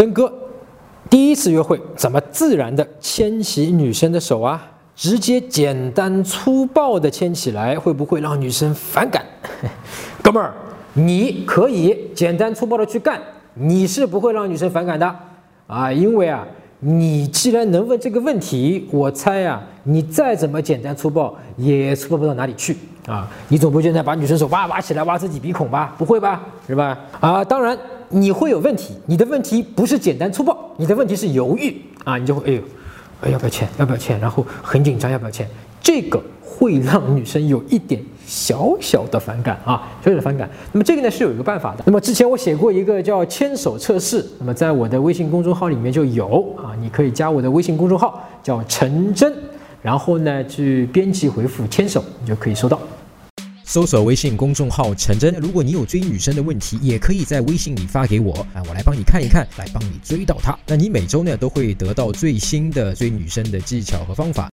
真哥，第一次约会怎么自然的牵起女生的手啊？直接简单粗暴的牵起来，会不会让女生反感？哥们儿，你可以简单粗暴的去干，你是不会让女生反感的啊，因为啊。你既然能问这个问题，我猜啊，你再怎么简单粗暴，也粗暴不到哪里去啊！你总不会现在把女生手挖挖起来挖自己鼻孔吧？不会吧？是吧？啊，当然你会有问题，你的问题不是简单粗暴，你的问题是犹豫啊！你就会哎呦，哎要不要签？要不要签？然后很紧张，要不要签？这个。会让女生有一点小小的反感啊，小小的反感。那么这个呢是有一个办法的。那么之前我写过一个叫牵手测试，那么在我的微信公众号里面就有啊，你可以加我的微信公众号叫陈真，然后呢去编辑回复牵手，你就可以收到。搜索微信公众号陈真，如果你有追女生的问题，也可以在微信里发给我啊，我来帮你看一看，来帮你追到她。那你每周呢都会得到最新的追女生的技巧和方法。